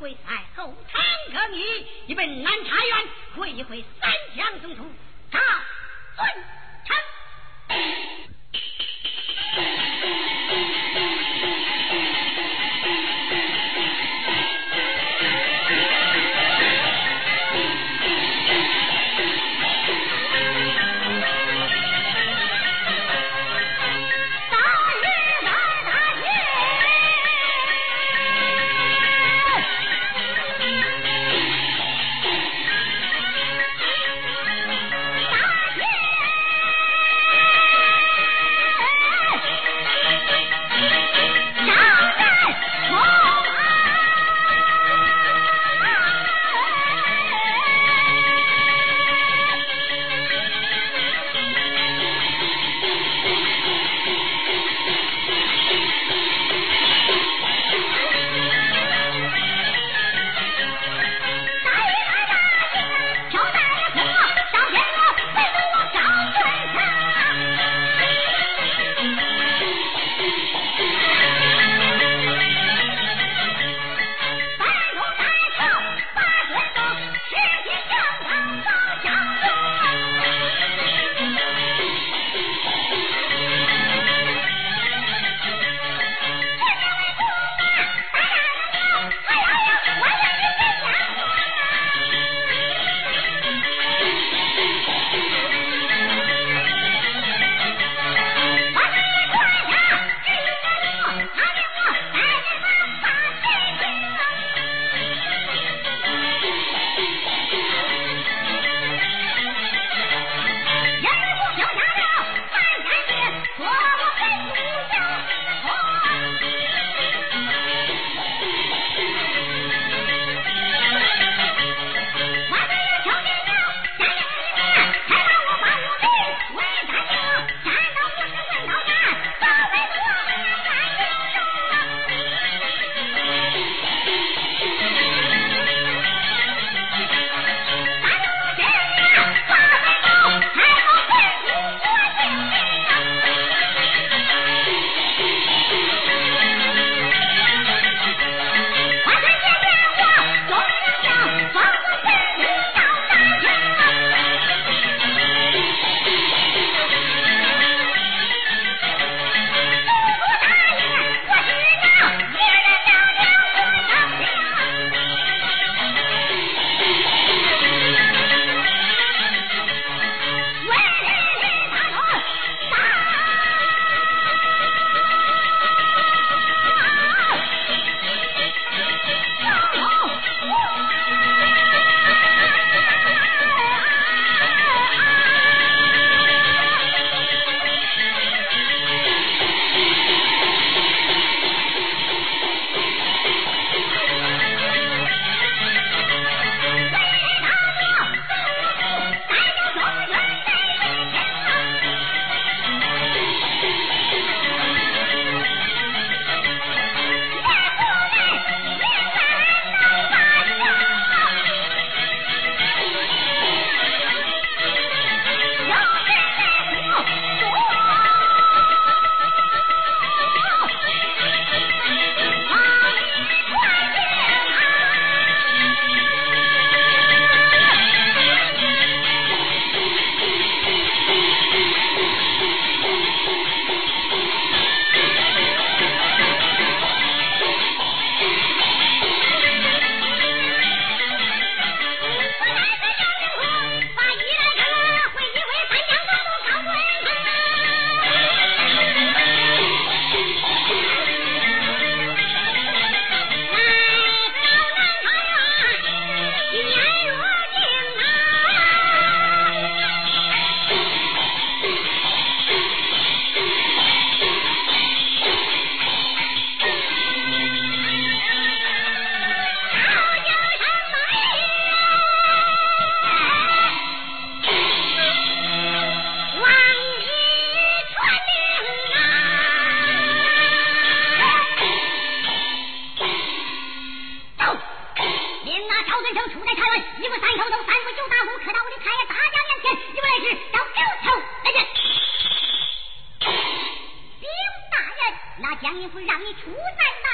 跪在后堂可你，一奔南茶园会一会三江总督，张尊。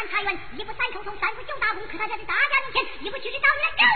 一不再出从三不就打工可他家的大家面前一不许是遭遇了